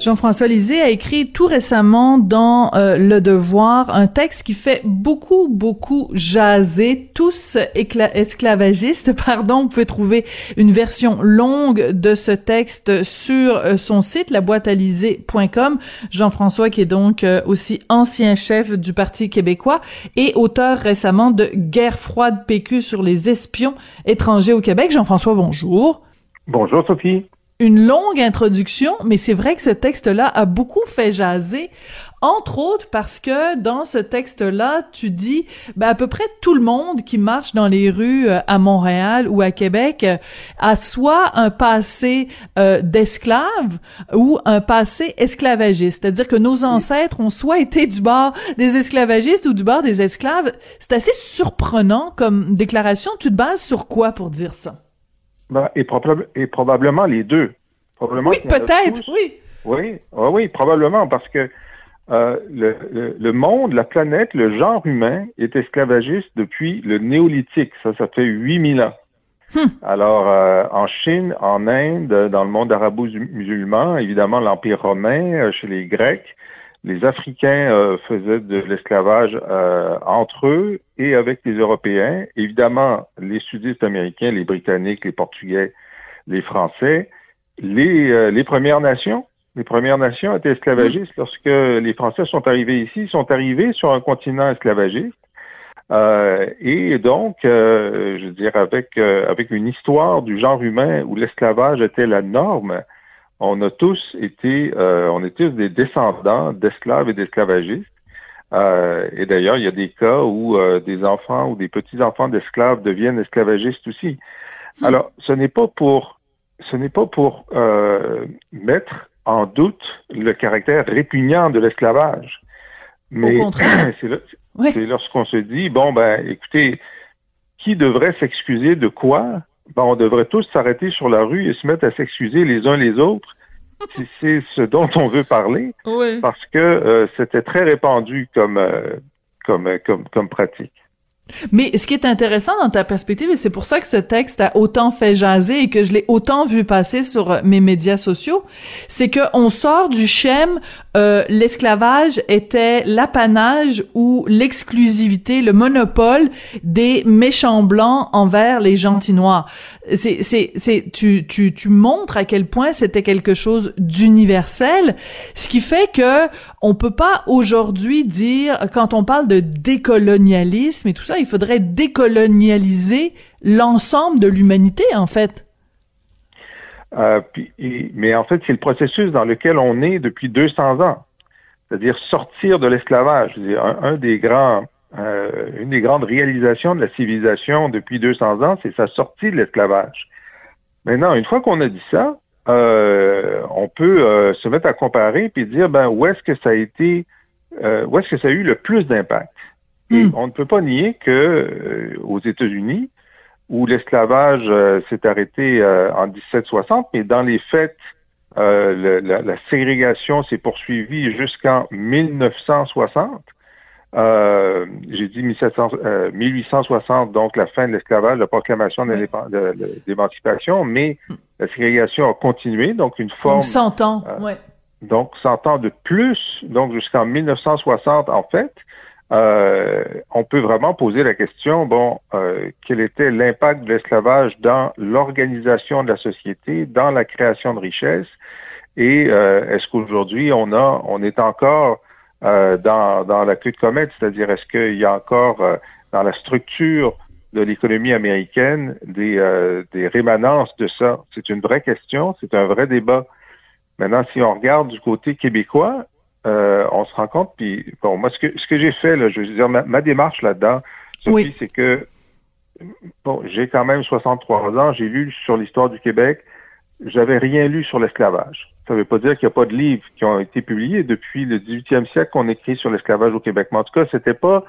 Jean-François Lisée a écrit tout récemment dans euh, Le Devoir un texte qui fait beaucoup, beaucoup jaser, tous esclavagistes, pardon. Vous pouvez trouver une version longue de ce texte sur euh, son site, laboîtealisée.com. Jean-François qui est donc euh, aussi ancien chef du Parti québécois et auteur récemment de Guerre froide PQ sur les espions étrangers au Québec. Jean-François, bonjour. Bonjour Sophie une longue introduction, mais c'est vrai que ce texte-là a beaucoup fait jaser, entre autres parce que dans ce texte-là, tu dis, ben, à peu près tout le monde qui marche dans les rues euh, à Montréal ou à Québec euh, a soit un passé euh, d'esclave ou un passé esclavagiste. C'est-à-dire que nos ancêtres ont soit été du bord des esclavagistes ou du bord des esclaves. C'est assez surprenant comme déclaration. Tu te bases sur quoi pour dire ça? Ben, et, et, probablement les deux. Probablement oui, peut-être, oui. Oui, ah oui, probablement, parce que euh, le, le, monde, la planète, le genre humain est esclavagiste depuis le néolithique. Ça, ça fait 8000 ans. Hmm. Alors, euh, en Chine, en Inde, dans le monde arabo-musulman, évidemment, l'Empire romain, euh, chez les Grecs, les Africains euh, faisaient de l'esclavage euh, entre eux et avec les Européens. Évidemment, les sudistes américains, les Britanniques, les Portugais, les Français, les, euh, les Premières Nations. Les Premières Nations étaient esclavagistes lorsque les Français sont arrivés ici. Ils sont arrivés sur un continent esclavagiste. et donc, je veux dire, avec, avec une histoire du genre humain où l'esclavage était la norme, on a tous été, euh, on est tous des descendants d'esclaves et d'esclavagistes. Euh, et d'ailleurs, il y a des cas où euh, des enfants ou des petits-enfants d'esclaves deviennent esclavagistes aussi. Hmm. Alors, ce n'est pas pour, ce n'est pas pour mettre en doute le caractère répugnant de l'esclavage. Mais c'est lorsqu'on se dit, bon, ben, écoutez, qui devrait s'excuser de quoi ben, on devrait tous s'arrêter sur la rue et se mettre à s'excuser les uns les autres si c'est ce dont on veut parler, parce que euh, c'était très répandu comme, euh, comme, comme, comme pratique. Mais ce qui est intéressant dans ta perspective, et c'est pour ça que ce texte a autant fait jaser et que je l'ai autant vu passer sur euh, mes médias sociaux, c'est que on sort du schème euh, l'esclavage était l'apanage ou l'exclusivité, le monopole des méchants blancs envers les gentils noirs. C'est c'est c'est tu tu tu montres à quel point c'était quelque chose d'universel, ce qui fait que on peut pas aujourd'hui dire quand on parle de décolonialisme et tout ça il faudrait décolonialiser l'ensemble de l'humanité, en fait. Euh, mais en fait, c'est le processus dans lequel on est depuis 200 ans, c'est-à-dire sortir de l'esclavage. Un, des grands, euh, une des grandes réalisations de la civilisation depuis 200 ans, c'est sa sortie de l'esclavage. Maintenant, une fois qu'on a dit ça, euh, on peut se mettre à comparer puis dire ben où est-ce que ça a été, où est-ce que ça a eu le plus d'impact? Hmm. on ne peut pas nier que euh, aux États-Unis, où l'esclavage euh, s'est arrêté euh, en 1760, mais dans les faits, la, ségrégation s'est poursuivie jusqu'en 1960. J'ai dit 1860, donc la fin de l'esclavage, la proclamation de l'émancipation, mais hmm. la ségrégation a continué, donc une forme... 100 ans, ouais. Donc 100 ans de plus, donc jusqu'en 1960 en fait. Euh, on peut vraiment poser la question, bon, euh, quel était l'impact de l'esclavage dans l'organisation de la société, dans la création de richesses, et euh, est-ce qu'aujourd'hui on a, on est encore dans, dans la queue de comète, c'est-à-dire est-ce qu'il y a encore dans la structure de l'économie américaine des, des rémanences de ça? C'est une vraie question, c'est un vrai débat. Maintenant, si on regarde du côté québécois, euh, on se rend compte, puis bon, moi, ce que, ce que j'ai fait, là, je veux dire, ma, démarche là-dedans, Sophie, c'est que, bon, j'ai quand même 63 ans, j'ai lu sur l'histoire du Québec, j'avais rien lu sur l'esclavage. Ça ne veut pas dire qu'il n'y a pas de livres qui ont été publiés depuis le 18e siècle qu'on écrit sur l'esclavage au Québec. Mais en tout cas, c'était pas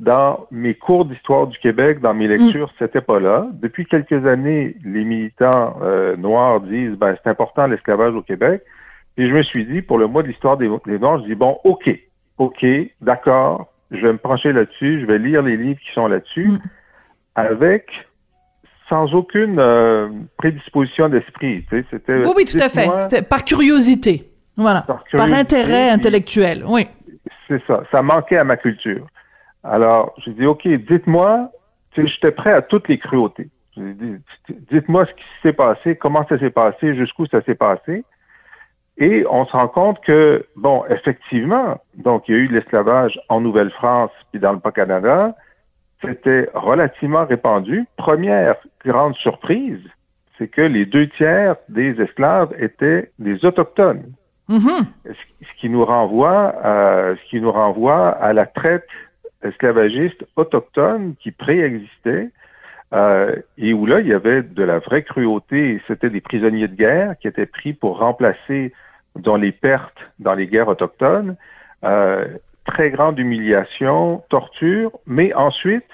dans mes cours d'histoire du Québec, dans mes mm. lectures, c'était pas là. Depuis quelques années, les militants euh, noirs disent ben c'est important l'esclavage au Québec. Et je me suis dit, pour le mois de l'histoire des, Noirs, je dis, bon, OK, OK, d'accord, je vais me pencher là-dessus, je vais lire les livres qui sont là-dessus. Mm. avec sans aucune euh, prédisposition d'esprit. Tu sais, c'était, oui, oui, tout à fait. C'était par curiosité. Voilà. Par Par, curiosité, intérêt puis- intellectuel. Oui. C'est ça. Ça manquait à ma culture. Alors, j'ai dit, OK, dites-moi, j'étais prêt à toutes les cruautés. Dites-moi ce qui s'est passé, comment ça s'est passé, jusqu'où ça s'est passé. Et on se rend compte que, bon, effectivement, donc il y a eu de l'esclavage en Nouvelle-France puis dans le Bas-Canada. C'était relativement répandu. Première grande surprise, c'est que les deux tiers des esclaves étaient des autochtones Mhm. ce ce qui nous renvoie à, ce qui nous renvoie à la traite esclavagiste autochtone qui préexistait euh, et où là il y avait de la vraie cruauté. C'était des prisonniers de guerre qui étaient pris pour remplacer dans les pertes dans les guerres autochtones. Euh, très grande humiliation, torture, mais ensuite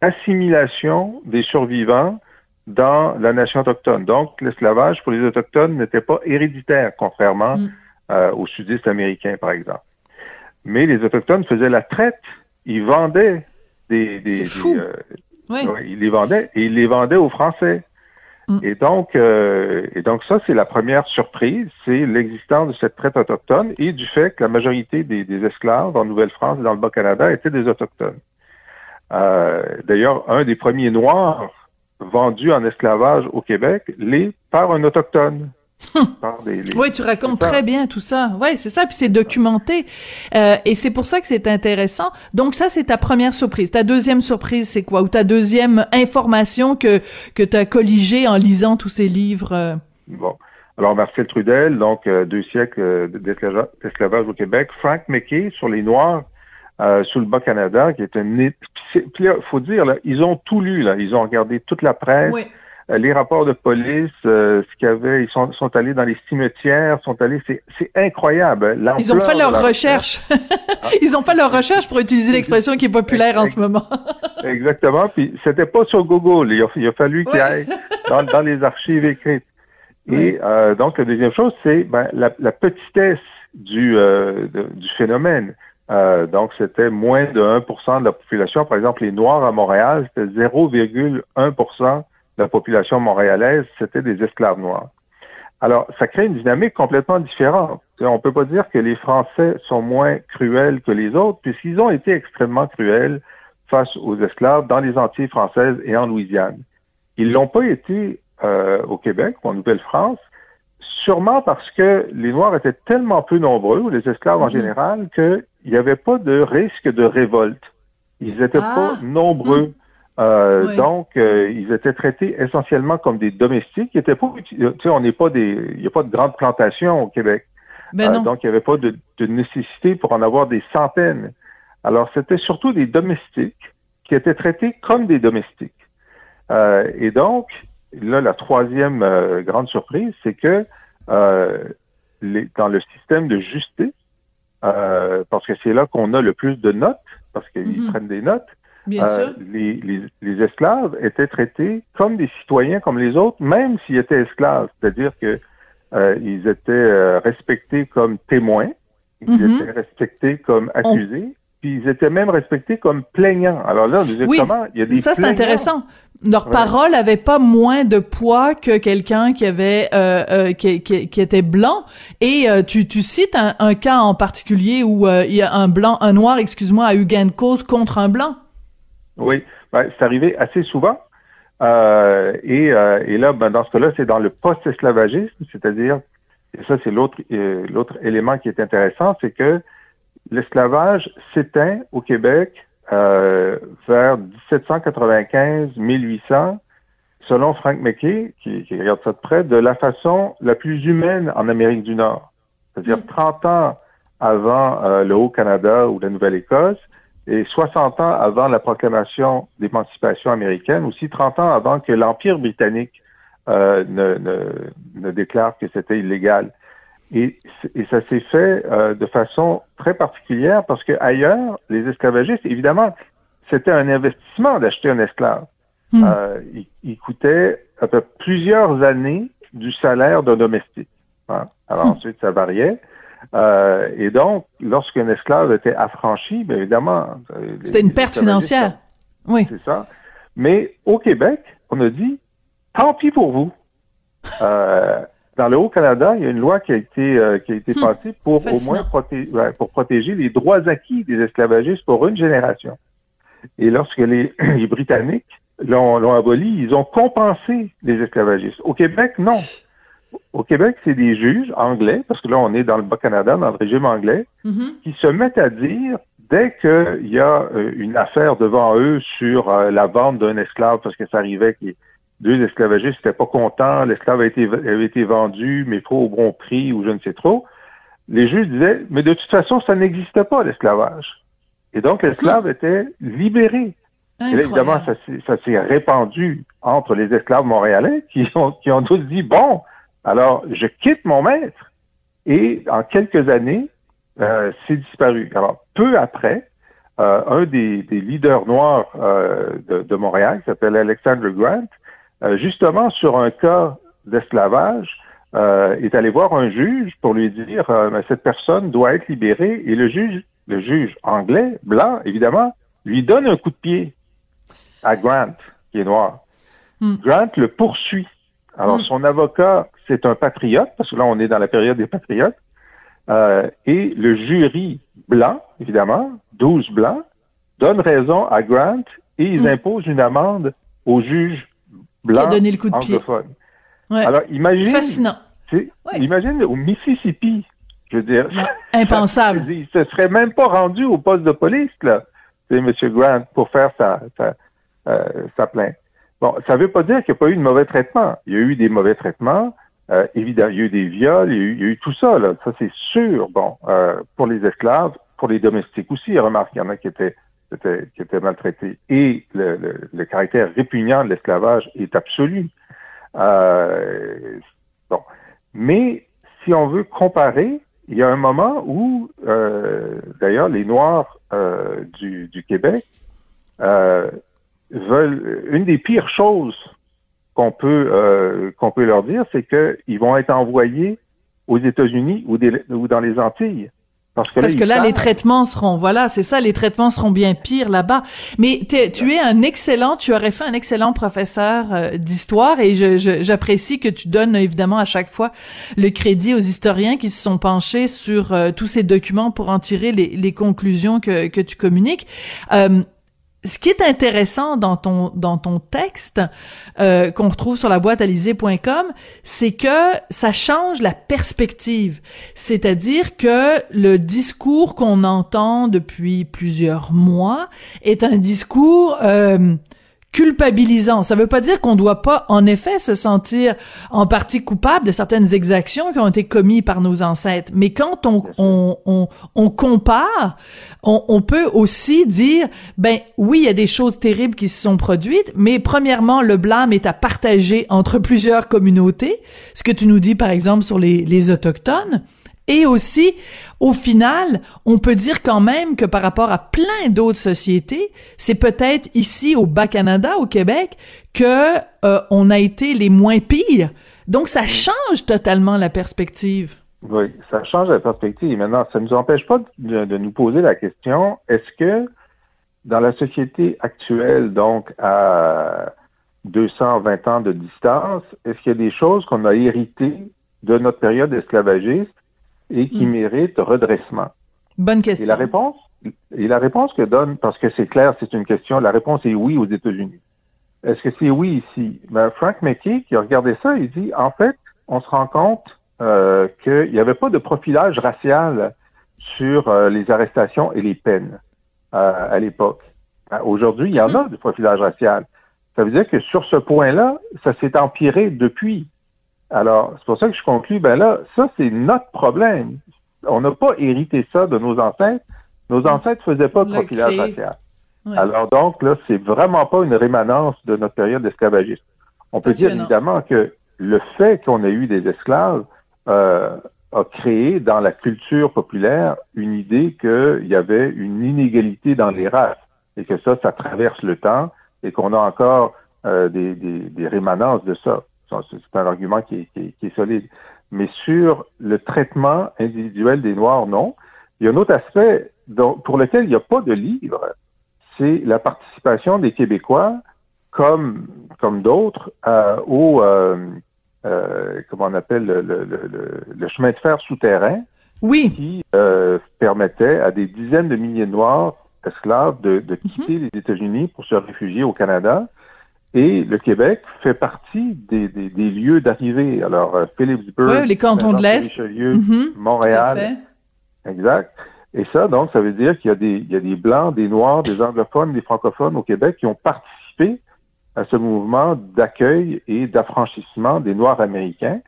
assimilation des survivants dans la nation autochtone. Donc l'esclavage pour les autochtones n'était pas héréditaire, contrairement Mm. euh, aux sudistes américains, par exemple. Mais les Autochtones faisaient la traite. Ils vendaient des... des, C'est des, fou. euh, Oui. ouais, ils les vendaient et ils les vendaient aux Français. Mm. Et donc, euh, et donc ça, c'est la première surprise, c'est l'existence de cette traite autochtone et du fait que la majorité des, esclaves en Nouvelle-France et dans le Bas-Canada étaient des autochtones. Euh, D'ailleurs, un des premiers Noirs vendus en esclavage au Québec l'est par un autochtone. Les- Oui, tu racontes très bien tout ça. Oui, c'est ça, puis c'est documenté. Euh, et c'est pour ça que c'est intéressant. Donc ça, c'est ta première surprise. Ta deuxième surprise, c'est quoi? Ou ta deuxième information que, que tu as colligée en lisant tous ces livres? euh? Bon. Alors, Marcel Trudel, donc euh, deux siècles euh, d'esclava- d'esclavage au Québec. Frank McKay sur les Noirs euh, sous le Bas-Canada, qui est un... là, faut dire, là, ils ont tout lu, là. Ils ont regardé toute la presse, Oui. Euh, les rapports de police, euh, ce qu'il y avait. Ils sont, sont allés dans les cimetières, sont allés... C'est c'est incroyable. hein, Ils ont fait leur la recherche. Ils ont fait leur recherche pour utiliser l'expression qui est populaire en ce moment. Exactement. Puis c'était pas sur Google. Il a, il a fallu qu'il Oui. aille dans, dans les archives écrites. Et euh, donc la deuxième chose, c'est ben, la, la petitesse du, euh, de- du phénomène. Euh, donc c'était moins de 1% de la population. Par exemple, les Noirs à Montréal, c'était 0,1% de la population montréalaise, c'était des esclaves noirs. Alors, ça crée une dynamique complètement différente. On peut pas dire que les Français sont moins cruels que les autres, puisqu'ils ont été extrêmement cruels face aux esclaves dans les Antilles françaises et en Louisiane. Ils l'ont pas été euh, au Québec ou en Nouvelle-France, sûrement parce que les Noirs étaient tellement peu nombreux, ou les esclaves en général, qu'il n'y avait pas de risque de révolte. Ils n'étaient Ah. pas nombreux. Euh, Oui. Donc, euh, ils étaient traités essentiellement comme des domestiques. Ils étaient pas, uti- tu sais, on n'est pas des, il n'y a pas de grandes plantations au Québec. Ben Euh, donc, il n'y avait pas de, de nécessité pour en avoir des centaines. Alors, c'était surtout des domestiques qui étaient traités comme des domestiques. Euh, et donc, là, la troisième euh, grande surprise, c'est que euh, les- dans le système de justice, euh, parce que c'est là qu'on a le plus de notes, parce qu'ils Mhm. prennent des notes, Bien euh, sûr. les, les, les esclaves étaient traités comme des citoyens comme les autres, même s'ils étaient esclaves. C'est-à-dire que euh, ils étaient euh, respectés comme témoins, ils Mhm. étaient respectés comme accusés, puis ils étaient même respectés comme plaignants. Alors là, vous Oui, comment? Il y a des Ça, c'est intéressant. Leur Ouais. parole avait pas moins de poids que quelqu'un qui avait euh, euh, qui, qui, qui était blanc. Et euh, tu, tu cites un, un cas en particulier où il y a un blanc, un noir, excuse-moi, a eu gain de cause contre un blanc. Oui, ben, c'est arrivé assez souvent. Euh, et, euh, et là, ben, dans ce cas-là, c'est dans le post-esclavagisme, c'est-à-dire, et ça c'est l'autre euh, l'autre élément qui est intéressant, c'est que l'esclavage s'éteint au Québec euh, vers 1795-1800, selon Frank McKay, qui, qui regarde ça de près, de la façon la plus humaine en Amérique du Nord. C'est-à-dire 30 ans avant euh, le Haut-Canada ou la Nouvelle-Écosse, et 60 ans avant la proclamation d'émancipation américaine, aussi 30 ans avant que l'Empire britannique euh, ne, ne, ne déclare que c'était illégal. Et, et ça s'est fait euh, de façon très particulière parce que ailleurs, les esclavagistes, évidemment, c'était un investissement d'acheter un esclave. Hmm. Euh, il, il coûtait à peu plusieurs années du salaire d'un domestique. hein. Alors Hmm. ensuite, ça variait. Euh, et donc, lorsqu'un esclave était affranchi, bien évidemment... C'était une perte financière. Oui. c'est ça. Mais au Québec, on a dit, tant pis pour vous. Euh, dans le Haut-Canada, il y a une loi qui a été, euh, qui a été Hmm. passée pour au moins proté- ouais, pour protéger les droits acquis des esclavagistes pour une génération. Et lorsque les, les Britanniques l'ont l'ont aboli, ils ont compensé les esclavagistes. Au Québec, non. Au Québec, c'est des juges anglais, parce que là, on est dans le Bas-Canada, dans le régime anglais, Mhm. qui se mettent à dire, dès qu'il y a euh, une affaire devant eux sur euh, la vente d'un esclave, parce que ça arrivait que deux esclavagistes n'étaient pas contents, l'esclave avait été vendu, mais trop au bon prix ou je ne sais trop, les juges disaient, mais de toute façon, ça n'existait pas, l'esclavage. Et donc, l'esclave était libéré. Et là, évidemment, ça, s'est- ça s'est répandu entre les esclaves montréalais qui ont, qui ont tous dit, bon, alors, je quitte mon maître. Et en quelques années, euh, c'est disparu. Alors, peu après, euh, un des, des leaders noirs euh, de, de Montréal, qui s'appelle Alexander Grant, justement sur un cas d'esclavage, est allé voir un juge pour lui dire cette personne doit être libérée. Et le juge, le juge anglais, blanc, évidemment, lui donne un coup de pied à Grant, qui est noir. Hmm. Grant le poursuit. Alors, Hmm. son avocat, c'est un patriote, parce que là, on est dans la période des patriotes. Euh, et le jury blanc, évidemment, 12 blancs, donne raison à Grant et ils Mm. imposent une amende au juge Qui blanc a donné le coup de pied. Ouais. Alors, imagine, Fascinant. Ouais. imagine au Mississippi, je veux dire, Ouais. Impensable. il se serait même pas rendu au poste de police, là, c'est M. Grant, pour faire sa, sa, euh, sa plainte. Bon, ça veut pas dire qu'il n'y a pas eu de mauvais traitement. Il y a eu des mauvais traitements. Euh, évidemment, il y a eu des viols, il y a eu, il y a eu tout ça. Ça, c'est sûr. Bon, euh, pour les esclaves, pour les domestiques aussi, remarque, il y en a qui étaient, étaient- qui étaient maltraités. Et le, caractère répugnant de l'esclavage est absolu. Euh, bon. Mais si on veut comparer, il y a un moment où, euh, d'ailleurs, les Noirs du, Québec veulent une des pires choses qu'on peut euh, qu'on peut leur dire, c'est qu'ils vont être envoyés aux États-Unis ou, des- ou dans les Antilles. Parce que Parce là, que ils là, les traitements seront, voilà, c'est ça, les traitements seront bien pires là-bas. Mais tu es un excellent, tu aurais fait un excellent professeur euh, d'histoire et je- je- j'apprécie que tu donnes évidemment à chaque fois le crédit aux historiens qui se sont penchés sur euh, tous ces documents pour en tirer les, les conclusions que, que tu communiques. Euh, ce qui est intéressant dans ton dans ton texte euh, qu'on retrouve sur la boîte alizé.com, c'est que ça change la perspective. C'est-à-dire que le discours qu'on entend depuis plusieurs mois est un discours euh, culpabilisant. Ça veut pas dire qu'on doit pas, en effet, se sentir en partie coupable de certaines exactions qui ont été commises par nos ancêtres. Mais quand on, on, on, on compare, on, on peut aussi dire, ben oui, il y a des choses terribles qui se sont produites, mais premièrement, le blâme est à partager entre plusieurs communautés, ce que tu nous dis par exemple sur les, les autochtones. Et aussi, au final, on peut dire quand même que par rapport à plein d'autres sociétés, c'est peut-être ici au Bas-Canada, au Québec, que euh, on a été les moins pires. Donc ça change totalement la perspective. Oui, ça change la perspective. Maintenant, ça ne nous empêche pas de, de nous poser la question, est-ce que dans la société actuelle, donc à 220 ans de distance, est-ce qu'il y a des choses qu'on a héritées de notre période esclavagiste et qui Mm. méritent redressement? Bonne Et question. la réponse, et la réponse que donne, parce que c'est clair, c'est une question, la réponse est oui aux États-Unis. Est-ce que c'est oui ici? Ben, Frank McKay, qui a regardé ça, il dit, en fait, on se rend compte euh, qu'il n'y avait pas de profilage racial sur euh, les arrestations et les peines euh, à l'époque. Euh, Aujourd'hui, il y en a du profilage racial. Ça veut dire que sur ce point-là, ça s'est empiré depuis. Alors, c'est pour ça que je conclus, ben là, ça, c'est notre problème. On n'a pas hérité ça de nos ancêtres. Nos ancêtres faisaient pas de profilage racial. Ouais. Alors donc, là, c'est vraiment pas une rémanence de notre période d'esclavagisme. On peut dire évidemment que le fait qu'on ait eu des esclaves euh, a créé dans la culture populaire une idée qu'il y avait une inégalité dans les races et que ça, ça traverse le temps et qu'on a encore euh, des, des, des rémanences de ça. C'est un argument qui est, qui est- qui est solide. Mais sur le traitement individuel des Noirs, non. Il y a un autre aspect dont- pour lequel il n'y a pas de livre, c'est la participation des Québécois comme, comme d'autres, euh, au, euh, euh, comment on appelle, le, le, le, le, chemin de fer souterrain. Oui. Qui euh, permettait à des dizaines de milliers de Noirs esclaves de, de quitter les États-Unis pour se réfugier au Canada. Et le Québec fait partie des, des, des lieux d'arrivée. Alors, euh, Phillipsburg, ouais, les cantons de l'Est, mhm. Montréal, exact. Et ça, donc, ça veut dire qu'il y a des, il y a des blancs, des noirs, des anglophones, des francophones au Québec qui ont participé à ce mouvement d'accueil et d'affranchissement des Noirs américains.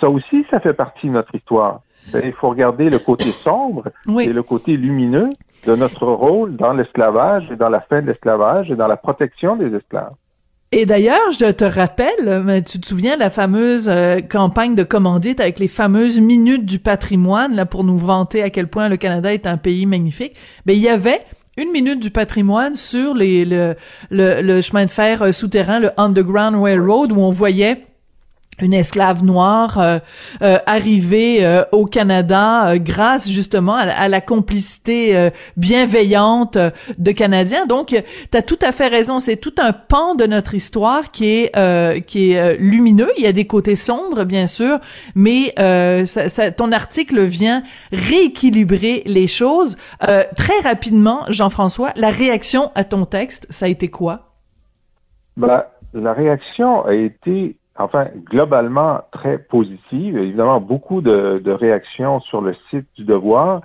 Ça aussi, ça fait partie de notre histoire. Il faut regarder le côté sombre et le côté lumineux de notre rôle dans l'esclavage et dans la fin de l'esclavage et dans la protection des esclaves. Et d'ailleurs, je te rappelle, tu te souviens de la fameuse euh, campagne de commandite avec les fameuses minutes du patrimoine là pour nous vanter à quel point le Canada est un pays magnifique? Ben il y avait une minute du patrimoine sur le chemin de fer euh, souterrain, le Underground Railroad, où on voyait une esclave noire euh, euh, arrivée euh, au Canada grâce justement à, la complicité bienveillante de Canadiens. Donc, tu as tout à fait raison. C'est tout un pan de notre histoire qui est qui est lumineux. Il y a des côtés sombres, bien sûr, mais ça, ton article vient rééquilibrer les choses. très rapidement, Jean-François, la réaction à ton texte, ça a été quoi? Ben, la réaction a été enfin, globalement très positive. Évidemment, beaucoup de, réactions sur le site du Devoir.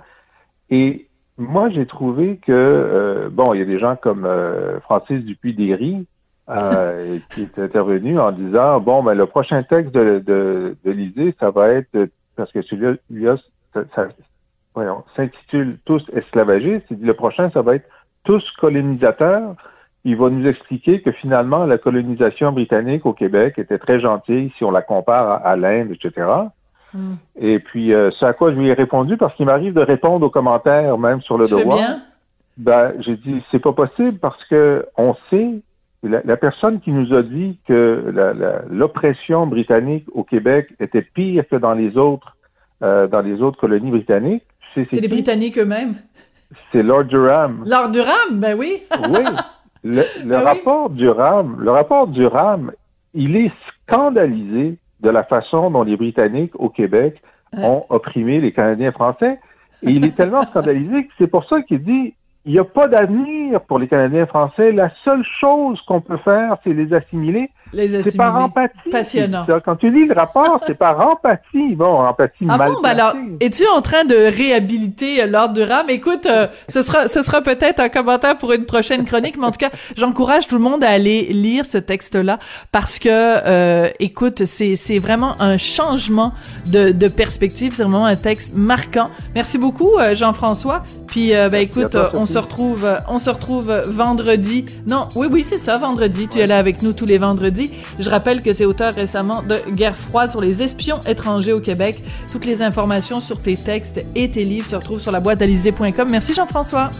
Et moi, j'ai trouvé que, euh, bon, il y a des gens comme euh, Francis Dupuis-Déry euh, qui est intervenu en disant, bon, ben, le prochain texte de, de, de ça va être, parce que celui-là, ça, ça s'intitule Tous esclavagistes, il dit le prochain, ça va être Tous colonisateurs il va nous expliquer que finalement, la colonisation britannique au Québec était très gentille si on la compare à, l'Inde, etc. Hmm. Et puis, euh, c'est à quoi je lui ai répondu parce qu'il m'arrive de répondre aux commentaires, même sur le devoir. Bien. Ben, j'ai dit, c'est pas possible parce que on sait, la, personne qui nous a dit que l'oppression britannique au Québec était pire que dans les autres, euh, dans les autres colonies britanniques. C'est les Britanniques eux-mêmes. C'est Lord Durham. Lord Durham, ben oui. oui. Le, le ah rapport du RAM, le rapport du RAM, il est scandalisé de la façon dont les Britanniques au Québec ont opprimé les Canadiens français. Et il est tellement scandalisé que c'est pour ça qu'il dit il n'y a pas d'avenir pour les Canadiens français. La seule chose qu'on peut faire, c'est les assimiler. C'est par empathie. Passionnant. Quand tu lis le rapport, c'est par empathie. Bon, empathie ah bon, ben alors, es-tu en train de réhabiliter euh, l'ordre du RAM? Écoute, euh, ce sera, ce sera peut-être un commentaire pour une prochaine chronique, mais en tout cas, j'encourage tout le monde à aller lire ce texte-là parce que, euh, écoute, c'est, c'est vraiment un changement de, de perspective. C'est vraiment un texte marquant. Merci beaucoup, Jean-François. Puis, ben, écoute, on se retrouve, on se retrouve vendredi. Non, oui, oui, c'est ça, vendredi. Tu es là avec nous tous les vendredis. Je rappelle que tu es auteur récemment de Guerre froide sur les espions étrangers au Québec. Toutes les informations sur tes textes et tes livres se retrouvent sur la boîte Merci Jean-François.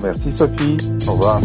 Merci Sophie. Au revoir.